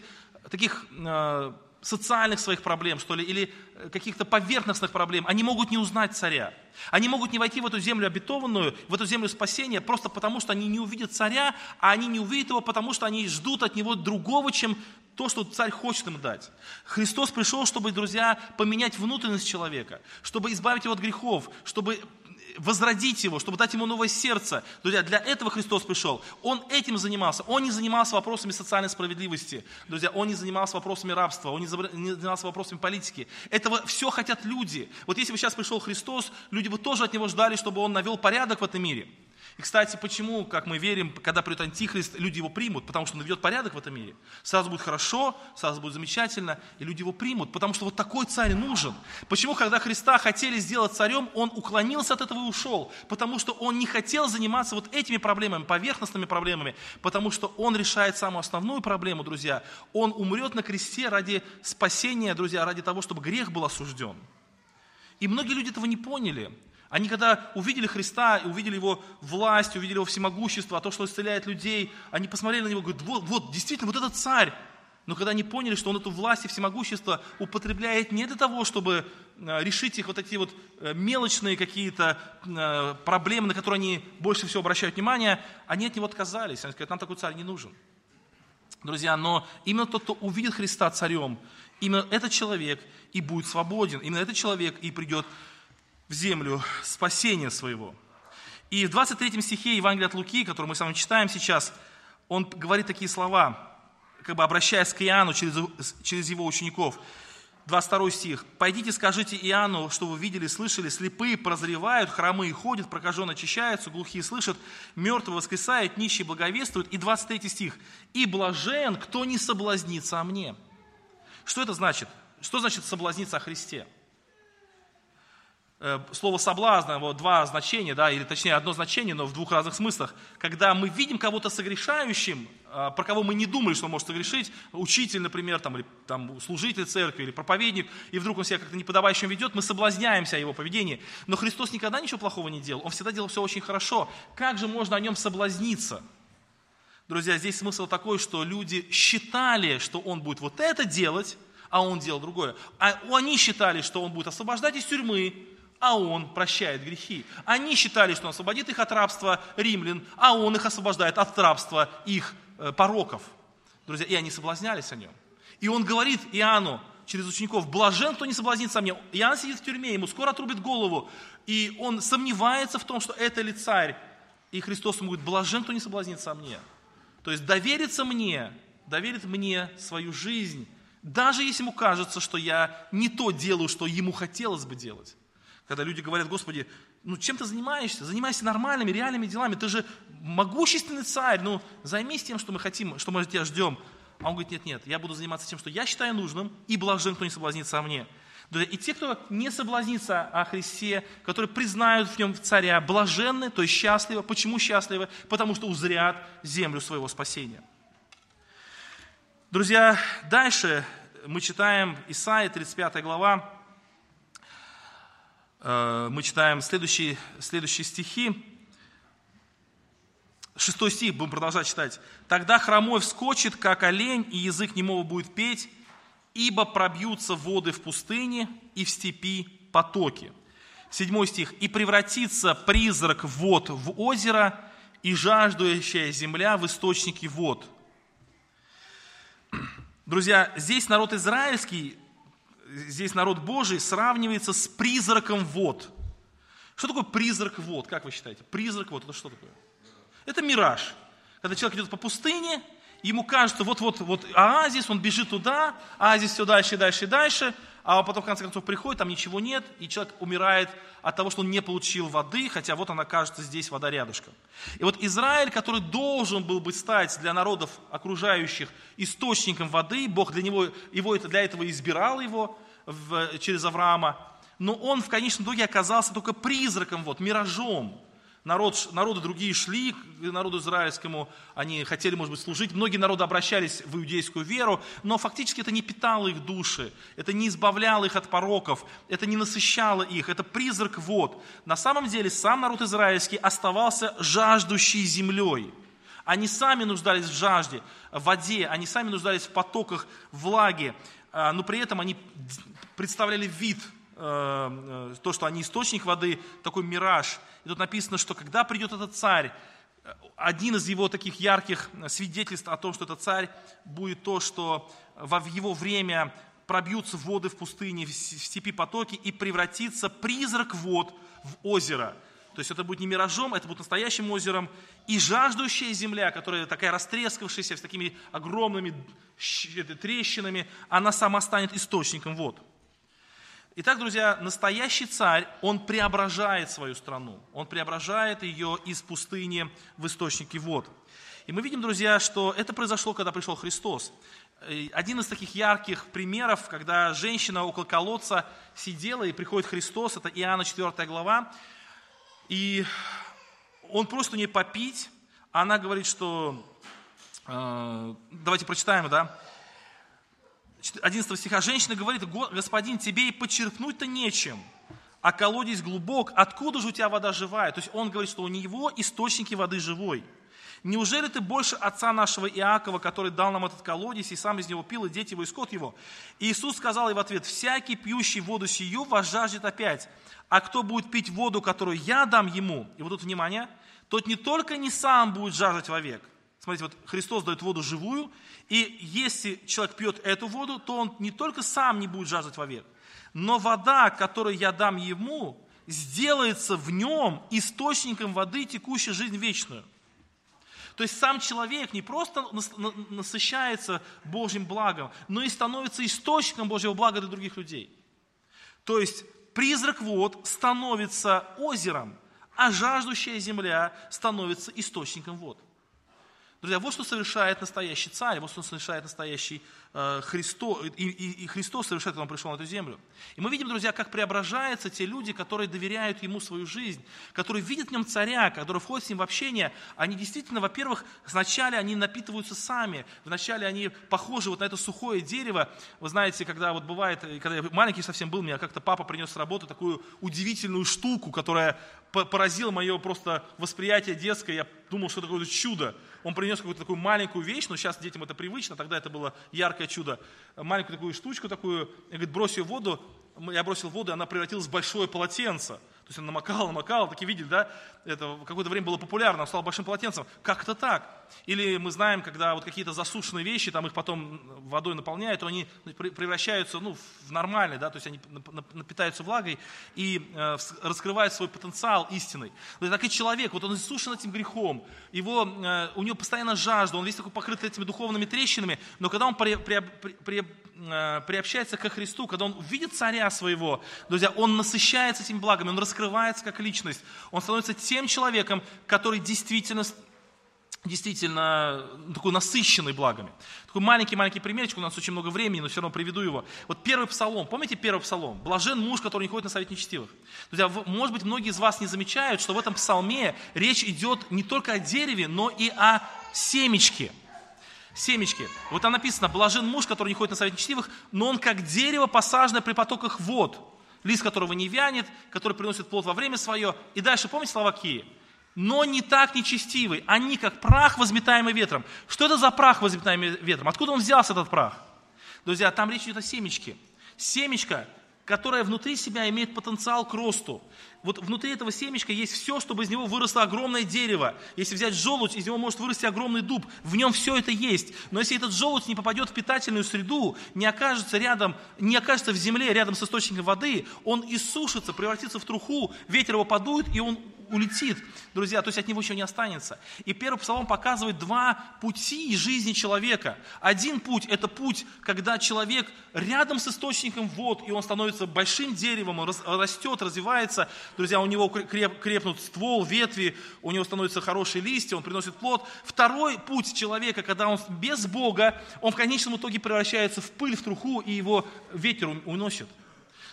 таких э, социальных своих проблем, что ли, или э, каких-то поверхностных проблем, они могут не узнать царя. Они могут не войти в эту землю обетованную, в эту землю спасения, просто потому что они не увидят царя, а они не увидят его, потому что они ждут от него другого, чем то, что царь хочет им дать. Христос пришел, чтобы, друзья, поменять внутренность человека, чтобы избавить его от грехов, чтобы возродить его, чтобы дать ему новое сердце. Друзья, для этого Христос пришел. Он этим занимался. Он не занимался вопросами социальной справедливости. Друзья, он не занимался вопросами рабства, он не занимался вопросами политики. Этого все хотят люди. Вот если бы сейчас пришел Христос, люди бы тоже от него ждали, чтобы он навел порядок в этом мире. И, кстати, почему, как мы верим, когда придет Антихрист, люди его примут? Потому что он ведет порядок в этом мире. Сразу будет хорошо, сразу будет замечательно, и люди его примут, потому что вот такой царь нужен. Почему, когда Христа хотели сделать царем, он уклонился от этого и ушел? Потому что он не хотел заниматься вот этими проблемами, поверхностными проблемами, потому что он решает самую основную проблему, друзья. Он умрет на кресте ради спасения, друзья, ради того, чтобы грех был осужден. И многие люди этого не поняли. Они когда увидели Христа, увидели Его власть, увидели Его всемогущество, то, что исцеляет людей, они посмотрели на Него и говорят, вот, вот, действительно, вот этот царь, Но когда они поняли, что он эту власть и всемогущество употребляет не для того, чтобы э, решить их вот эти вот э, мелочные какие-то э, проблемы, на которые они больше всего обращают внимание, они от него отказались. Они сказали, нам такой царь не нужен. Друзья, но именно тот, кто увидит Христа царем, именно этот человек и будет свободен. Именно этот человек и придет в землю спасения своего. И в 23 стихе Евангелия от Луки, который мы с вами читаем сейчас, он говорит такие слова как бы обращаясь к Иоанну через, через его учеников. 22 стих. «Пойдите, скажите Иоанну, что вы видели, слышали, слепые прозревают, хромые ходят, прокаженные очищаются, глухие слышат, мертвые воскресают, нищие благовествуют». И 23 стих. «И блажен, кто не соблазнится о мне». Что это значит? Что значит соблазниться о Христе? Э, слово соблазн, вот два значения, да, или точнее одно значение, но в двух разных смыслах. Когда мы видим кого-то согрешающим, а, про кого мы не думали, что он может согрешить, учитель, например, там, или там, служитель церкви, или проповедник, и вдруг он себя как-то неподобающим ведет, мы соблазняемся о его поведении. Но Христос никогда ничего плохого не делал, он всегда делал все очень хорошо. Как же можно о нем соблазниться? Друзья, здесь смысл такой, что люди считали, что он будет вот это делать, а он делал другое. А они считали, что он будет освобождать из тюрьмы, а он прощает грехи. Они считали, что он освободит их от рабства римлян, а он их освобождает от рабства их э, пороков. Друзья, и они соблазнялись о нем. И он говорит Иоанну через учеников, блажен, кто не соблазнится мне. Иоанн сидит в тюрьме, ему скоро отрубит голову, и он сомневается в том, что это ли царь. И Христос ему говорит, блажен, кто не соблазнится мне. То есть довериться мне, доверит мне свою жизнь, даже если ему кажется, что я не то делаю, что ему хотелось бы делать. Когда люди говорят, Господи, ну чем ты занимаешься? Занимайся нормальными, реальными делами. Ты же могущественный царь. Ну займись тем, что мы хотим, что мы тебя ждем. А он говорит, нет, нет, я буду заниматься тем, что я считаю нужным, и блажен, кто не соблазнится о мне. И те, кто не соблазнится о Христе, которые признают в нем царя, блаженны, то есть счастливы. Почему счастливы? Потому что узрят землю своего спасения. Друзья, дальше мы читаем Исаия, 35 глава, мы читаем следующие, следующие стихи. Шестой стих, будем продолжать читать. «Тогда хромой вскочит, как олень, и язык немого будет петь, ибо пробьются воды в пустыне и в степи потоки». Седьмой стих. «И превратится призрак вод в озеро, и жаждущая земля в источники вод». Друзья, здесь народ израильский здесь народ Божий сравнивается с призраком вод. Что такое призрак вод, как вы считаете? Призрак вод, это что такое? Это мираж. Когда человек идет по пустыне, ему кажется, вот-вот, вот оазис, он бежит туда, оазис все дальше, дальше, дальше, а потом в конце концов приходит, там ничего нет, и человек умирает от того, что он не получил воды, хотя вот она кажется здесь вода рядышком. И вот Израиль, который должен был бы стать для народов окружающих источником воды, Бог для него, его это, для этого избирал его в, через Авраама, но он в конечном итоге оказался только призраком, вот, миражом. Народ, народы другие шли к народу израильскому, они хотели, может быть, служить. Многие народы обращались в иудейскую веру, но фактически это не питало их души, это не избавляло их от пороков, это не насыщало их, это призрак вод. На самом деле сам народ израильский оставался жаждущей землей. Они сами нуждались в жажде, в воде, они сами нуждались в потоках влаги, а, но при этом они представляли вид то, что они источник воды, такой мираж. И тут написано, что когда придет этот царь, один из его таких ярких свидетельств о том, что этот царь будет то, что в его время пробьются воды в пустыне, в степи потоки, и превратится призрак вод в озеро. То есть это будет не миражом, это будет настоящим озером. И жаждущая земля, которая такая растрескавшаяся с такими огромными трещинами, она сама станет источником вод. Итак, друзья, настоящий царь, он преображает свою страну. Он преображает ее из пустыни в источники вод. И мы видим, друзья, что это произошло, когда пришел Христос. Один из таких ярких примеров, когда женщина около колодца сидела, и приходит Христос, это Иоанна 4 глава, и он просто не попить, она говорит, что... Э, давайте прочитаем, да? 11 стиха, женщина говорит, господин, тебе и почерпнуть-то нечем, а колодец глубок, откуда же у тебя вода живая? То есть он говорит, что у него источники воды живой. неужели ты больше отца нашего Иакова, который дал нам этот колодец, и сам из него пил, и дети его, и скот его? Иисус сказал ей в ответ, всякий пьющий воду сию возжаждет опять, а кто будет пить воду, которую я дам ему, и вот тут внимание, тот не только не сам будет жаждать вовек, Смотрите, вот Христос дает воду живую, и если человек пьет эту воду, то он не только сам не будет жаждать вовек, но вода, которую я дам ему, сделается в нем источником воды, текущей жизнь вечную. То есть сам человек не просто насыщается Божьим благом, но и становится источником Божьего блага для других людей. То есть призрак вод становится озером, а жаждущая земля становится источником вод. Друзья, вот что совершает настоящий царь, вот что совершает настоящий э, Христос, и, и, и Христос совершает, когда Он пришел на эту землю. И мы видим, друзья, как преображаются те люди, которые доверяют Ему свою жизнь, которые видят в Нем царя, которые входят с Ним в общение. Они действительно, во-первых, вначале они напитываются сами, вначале они похожи вот на это сухое дерево. Вы знаете, когда вот бывает, когда я маленький совсем был, мне как-то папа принес с работы такую удивительную штуку, которая поразила мое просто восприятие детское. Я думал, что это какое-то чудо он принес какую-то такую маленькую вещь, но сейчас детям это привычно, тогда это было яркое чудо, маленькую такую штучку такую, говорит, брось ее в воду, я бросил в воду, и она превратилась в большое полотенце. То есть он намокал, намокал, такие видели, да? Это какое-то время было популярно, он стал большим полотенцем. Как это так? Или мы знаем, когда вот какие-то засушенные вещи, там их потом водой наполняют, то они превращаются ну, в нормальные, да? то есть они напитаются влагой и э, раскрывают свой потенциал истинный. Вот так и человек, вот он иссушен этим грехом, его, э, у него постоянно жажда, он весь такой покрыт этими духовными трещинами, но когда он при, при, при, э, приобщается ко Христу, когда он видит царя своего, друзья, он насыщается этими благами, он раскрывается как личность, он становится тем человеком, который действительно действительно ну, такой насыщенный благами. Такой маленький-маленький примерчик, у нас очень много времени, но все равно приведу его. Вот первый псалом, помните первый псалом? Блажен муж, который не ходит на совет нечестивых. Друзья, может быть, многие из вас не замечают, что в этом псалме речь идет не только о дереве, но и о семечке – семечки. Вот там написано, блажен муж, который не ходит на совет нечестивых, но он как дерево, посаженное при потоках вод, лист которого не вянет, который приносит плод во время свое. И дальше, помните слова какие? Но не так нечестивый. Они как прах, возметаемый ветром. Что это за прах, возметаемый ветром? Откуда он взялся, этот прах? Друзья, там речь идет о семечке. Семечко которая внутри себя имеет потенциал к росту. Вот внутри этого семечка есть все, чтобы из него выросло огромное дерево. Если взять желудь, из него может вырасти огромный дуб. В нем все это есть. Но если этот желудь не попадет в питательную среду, не окажется рядом, не окажется в земле рядом с источником воды, он иссушится, превратится в труху, ветер его подует, и он улетит, друзья, то есть от него еще не останется. И первый псалом показывает два пути жизни человека. Один путь – это путь, когда человек рядом с источником вод, и он становится большим деревом, он растет, развивается. Друзья, у него креп, крепнут ствол, ветви, у него становятся хорошие листья, он приносит плод. Второй путь человека, когда он без Бога, он в конечном итоге превращается в пыль, в труху, и его ветер уносит.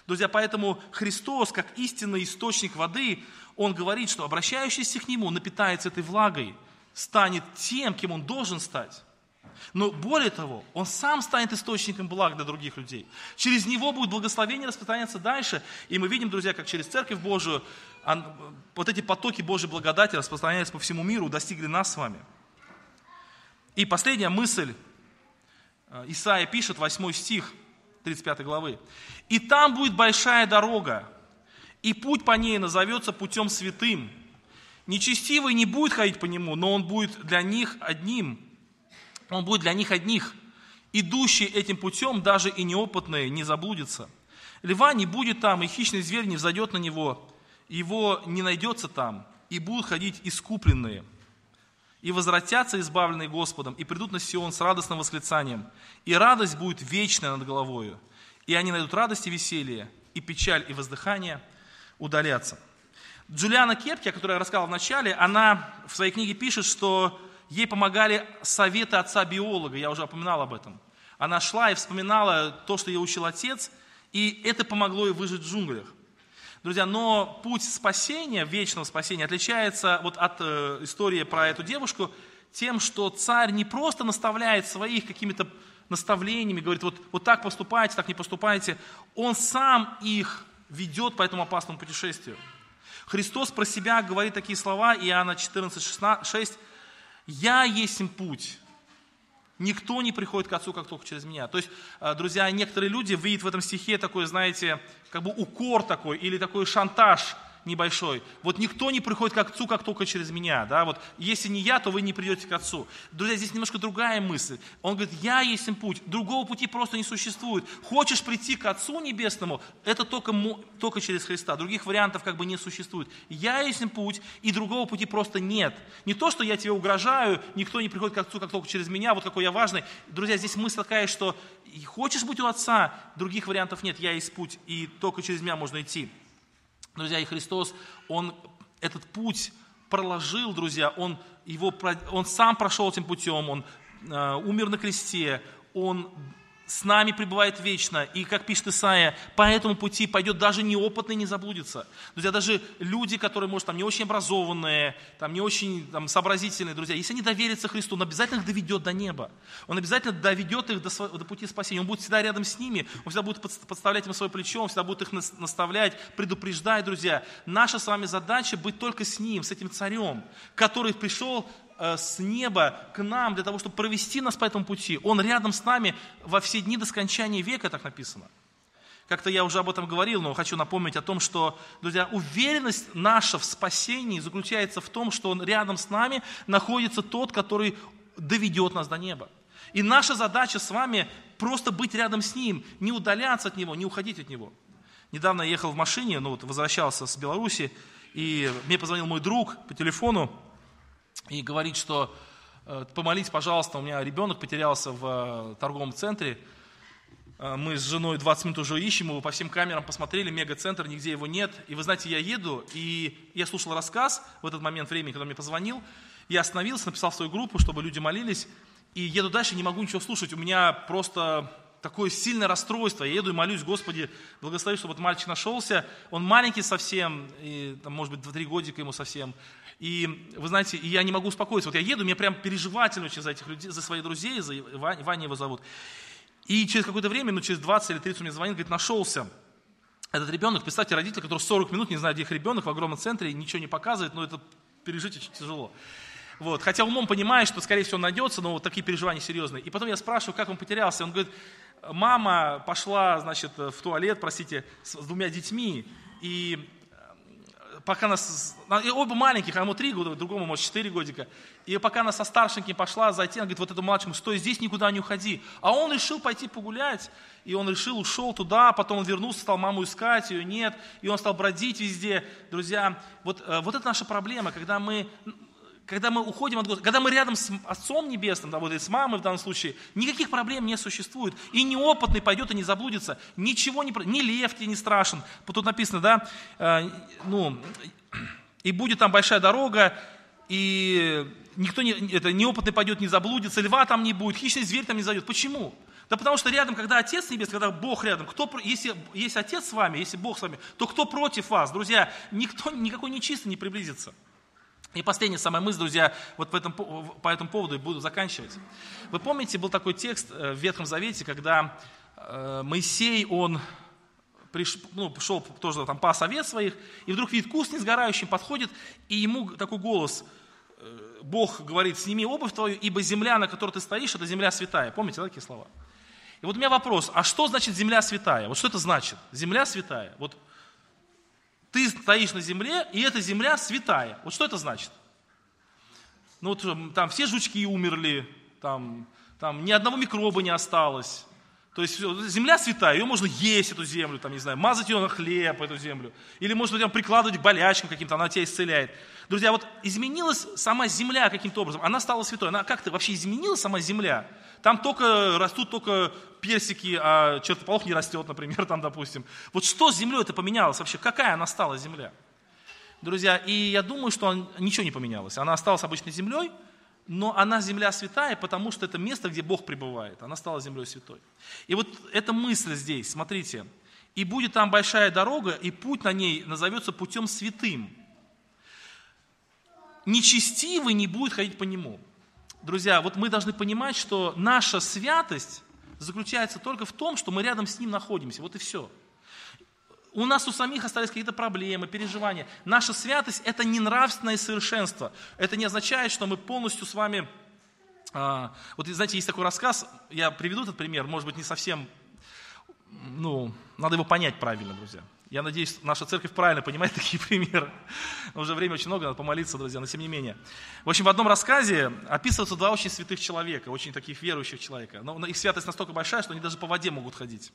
Друзья, поэтому Христос, как истинный источник воды, Он говорит, что обращающийся к Нему напитается этой влагой, станет тем, кем Он должен стать. Но более того, он сам станет источником благ для других людей. Через него будет благословение распространяться дальше. И мы видим, друзья, как через Церковь Божию вот эти потоки Божьей благодати распространяясь по всему миру, достигли нас с вами. И последняя мысль. Исаия пишет, 8 стих, 35 главы. «И там будет большая дорога, и путь по ней назовется путем святым. Нечестивый не будет ходить по нему, но он будет для них одним. Он будет для них одних. Идущий этим путем, даже и неопытные, не заблудится. Льва не будет там, и хищный зверь не взойдет на него. Его не найдется там, и будут ходить искупленные и возвратятся избавленные Господом, и придут на Сион с радостным восклицанием, и радость будет вечная над головою, и они найдут радость и веселье, и печаль и воздыхание удалятся. Джулиана Кепки, о которой я рассказал в начале, она в своей книге пишет, что ей помогали советы отца-биолога, я уже упоминал об этом. Она шла и вспоминала то, что ей учил отец, и это помогло ей выжить в джунглях. Друзья, но путь спасения, вечного спасения, отличается вот от э, истории про эту девушку тем, что царь не просто наставляет своих какими-то наставлениями, говорит, вот, вот так поступайте, так не поступайте. Он сам их ведет по этому опасному путешествию. Христос про себя говорит такие слова, Иоанна 14, 6, Я есть путь. Никто не приходит к Отцу, как только через меня. То есть, э, друзья, некоторые люди видят в этом стихе такой, знаете, как бы укор такой или такой шантаж – небольшой. Вот никто не приходит к Отцу, как только через меня. Да? Вот, если не я, то вы не придете к Отцу. Друзья, здесь немножко другая мысль. Он говорит, я есть им путь. Другого пути просто не существует. Хочешь прийти к Отцу Небесному, это только, только через Христа. Других вариантов как бы не существует. Я есть им путь, и другого пути просто нет. Не то, что я тебе угрожаю, никто не приходит к Отцу, как только через меня, вот какой я важный. Друзья, здесь мысль такая, что хочешь быть у Отца, других вариантов нет, я есть путь, и только через меня можно идти. Друзья, и Христос, Он этот путь проложил, друзья, Он, его, он сам прошел этим путем, Он э, умер на кресте, Он с нами пребывает вечно. И, как пишет Исаия, по этому пути пойдет даже неопытный не заблудится. Друзья, даже люди, которые, может, там не очень образованные, там не очень там, сообразительные, друзья, если они доверятся Христу, Он обязательно их доведет до неба. Он обязательно доведет их до, до пути спасения. Он будет всегда рядом с ними, Он всегда будет подставлять им свое плечо, Он всегда будет их наставлять, предупреждать, друзья. Наша с вами задача быть только с Ним, с этим царем, который пришел с неба к нам для того, чтобы провести нас по этому пути. Он рядом с нами во все дни до скончания века, так написано. Как-то я уже об этом говорил, но хочу напомнить о том, что, друзья, уверенность наша в спасении заключается в том, что он рядом с нами находится тот, который доведет нас до неба. И наша задача с вами просто быть рядом с ним, не удаляться от него, не уходить от него. Недавно я ехал в машине, ну вот возвращался с Беларуси, и мне позвонил мой друг по телефону, и говорит, что э, помолись, пожалуйста, у меня ребенок потерялся в э, торговом центре, э, мы с женой 20 минут уже ищем его, по всем камерам посмотрели, мега-центр, нигде его нет. И вы знаете, я еду, и я слушал рассказ в этот момент времени, когда он мне позвонил. Я остановился, написал в свою группу, чтобы люди молились. И еду дальше, не могу ничего слушать. У меня просто такое сильное расстройство. Я еду и молюсь, Господи, благослови, чтобы этот мальчик нашелся. Он маленький совсем, и, там, может быть, 2-3 годика ему совсем. И вы знаете, я не могу успокоиться. Вот я еду, мне прям переживательно очень за этих людей, за своих друзей, за Ваня, Ваня его зовут. И через какое-то время, ну через 20 или 30 он мне звонит, говорит, нашелся этот ребенок. Представьте, родитель, который 40 минут не знает, где их ребенок, в огромном центре, ничего не показывает, но это пережить очень тяжело. Вот. Хотя умом понимаешь, что, скорее всего, он найдется, но вот такие переживания серьезные. И потом я спрашиваю, как он потерялся. Он говорит, мама пошла, значит, в туалет, простите, с двумя детьми, и пока нас, и оба маленьких, одному три года, другому, может, четыре годика. И пока она со старшеньким пошла зайти, она говорит, вот этому младшему, стой здесь, никуда не уходи. А он решил пойти погулять, и он решил, ушел туда, потом он вернулся, стал маму искать, ее нет, и он стал бродить везде. Друзья, вот, э, вот это наша проблема, когда мы когда мы уходим от Господа, когда мы рядом с Отцом Небесным, да, вот, или с мамой в данном случае, никаких проблем не существует. И неопытный пойдет и не заблудится. Ничего не... Ни лев тебе не страшен. Тут написано, да, э, ну, и будет там большая дорога, и никто не, это, неопытный пойдет, не заблудится, льва там не будет, хищный зверь там не зайдет. Почему? Да потому что рядом, когда Отец Небесный, когда Бог рядом, кто, если есть Отец с вами, если Бог с вами, то кто против вас? Друзья, никто, никакой нечистый не приблизится. И последняя самая мысль, друзья, вот по, этому, по этому поводу и буду заканчивать. Вы помните, был такой текст э, в Ветхом Завете, когда э, Моисей, он приш, ну, пришел тоже там пас овец своих, и вдруг видит куст несгорающий, подходит, и ему такой голос, э, Бог говорит, сними обувь твою, ибо земля, на которой ты стоишь, это земля святая. Помните да, такие слова? И вот у меня вопрос, а что значит земля святая? Вот что это значит? Земля святая. Вот ты стоишь на земле, и эта земля святая. Вот что это значит? Ну вот там все жучки умерли, там, там ни одного микроба не осталось. То есть земля святая, ее можно есть, эту землю, там, не знаю, мазать ее на хлеб, эту землю. Или можно там, прикладывать к болячкам каким-то, она тебя исцеляет. Друзья, вот изменилась сама земля каким-то образом, она стала святой. Она как-то вообще изменилась сама земля? Там только растут только персики, а чертополох не растет, например, *laughs* там, допустим. Вот что с землей это поменялось вообще? Какая она стала земля? Друзья, и я думаю, что ничего не поменялось. Она осталась обычной землей, но она земля святая, потому что это место, где Бог пребывает. Она стала землей святой. И вот эта мысль здесь, смотрите. И будет там большая дорога, и путь на ней назовется путем святым. Нечестивый не будет ходить по нему. Друзья, вот мы должны понимать, что наша святость заключается только в том, что мы рядом с Ним находимся. Вот и все. У нас у самих остались какие-то проблемы, переживания. Наша святость – это не нравственное совершенство. Это не означает, что мы полностью с вами... А, вот, знаете, есть такой рассказ, я приведу этот пример, может быть, не совсем... Ну, надо его понять правильно, друзья. Я надеюсь, наша церковь правильно понимает *laughs* такие примеры. Уже время очень много, надо помолиться, друзья, но тем не менее. В общем, в одном рассказе описываются два очень святых человека, очень таких верующих человека. Но их святость настолько большая, что они даже по воде могут ходить.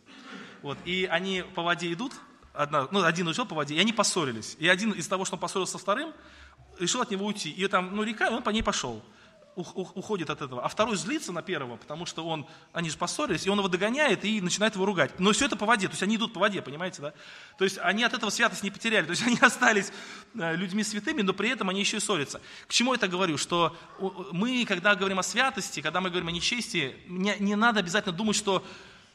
Вот. И они по воде идут, одна, ну, один ушел по воде, и они поссорились. И один из того, что он поссорился со вторым, решил от него уйти. И там, ну, река, и он по ней пошел уходит от этого. А второй злится на первого, потому что он, они же поссорились, и он его догоняет и начинает его ругать. Но все это по воде, то есть они идут по воде, понимаете, да? То есть они от этого святость не потеряли, то есть *laughs* они остались э, людьми святыми, но при этом они еще и ссорятся. К чему я это говорю? Что мы, когда говорим о святости, когда мы говорим о нечестии, не, не надо обязательно думать, что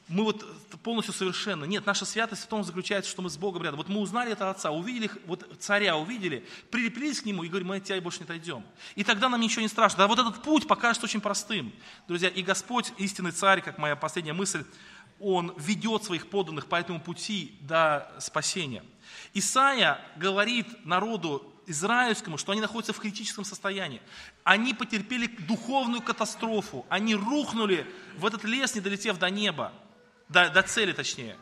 мы вот полностью совершенны. Нет, наша святость в том заключается, что мы с Богом рядом. Вот мы узнали это Отца, увидели, вот царя увидели, прилепились к Нему и говорим, мы от Тебя больше не отойдем. И тогда нам ничего не страшно. А вот этот путь покажется очень простым. Друзья, и Господь, истинный царь, как моя последняя мысль, Он ведет своих подданных по этому пути до спасения. Исаия говорит народу израильскому, что они находятся в критическом состоянии. Они потерпели духовную катастрофу, они рухнули в этот лес, не долетев до неба до, до цели точнее.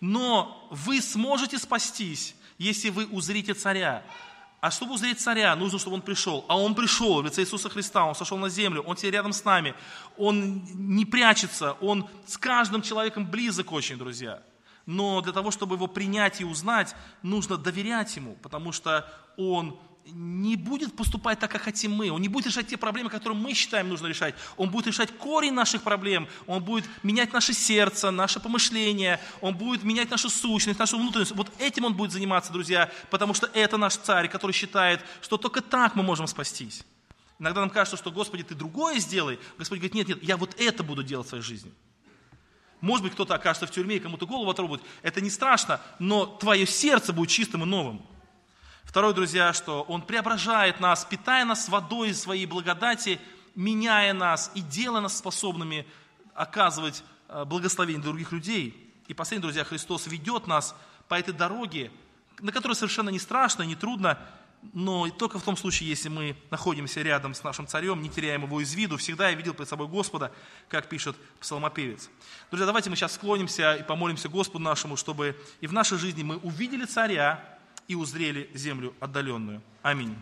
Но вы сможете спастись, если вы узрите царя. А чтобы узреть царя, нужно, чтобы он пришел. А он пришел в лице Иисуса Христа, он сошел на землю, он теперь рядом с нами. Он не прячется, он с каждым человеком близок очень, друзья. Но для того, чтобы его принять и узнать, нужно доверять ему, потому что он не будет поступать так, как хотим мы. Он не будет решать те проблемы, которые мы считаем нужно решать. Он будет решать корень наших проблем. Он будет менять наше сердце, наше помышление. Он будет менять нашу сущность, нашу внутренность. Вот этим он будет заниматься, друзья, потому что это наш царь, который считает, что только так мы можем спастись. Иногда нам кажется, что, Господи, ты другое сделай. Господь говорит, нет, нет, я вот это буду делать в своей жизни. Может быть, кто-то окажется в тюрьме и кому-то голову отрубит. Это не страшно, но твое сердце будет чистым и новым. Второе, друзья, что Он преображает нас, питая нас водой своей благодати, меняя нас и делая нас способными оказывать э, благословение других людей. И последнее, друзья, Христос ведет нас по этой дороге, на которой совершенно не страшно, не трудно, но только в том случае, если мы находимся рядом с нашим царем, не теряем его из виду, всегда я видел перед собой Господа, как пишет псалмопевец. Друзья, давайте мы сейчас склонимся и помолимся Господу нашему, чтобы и в нашей жизни мы увидели царя, и узрели землю отдаленную. Аминь.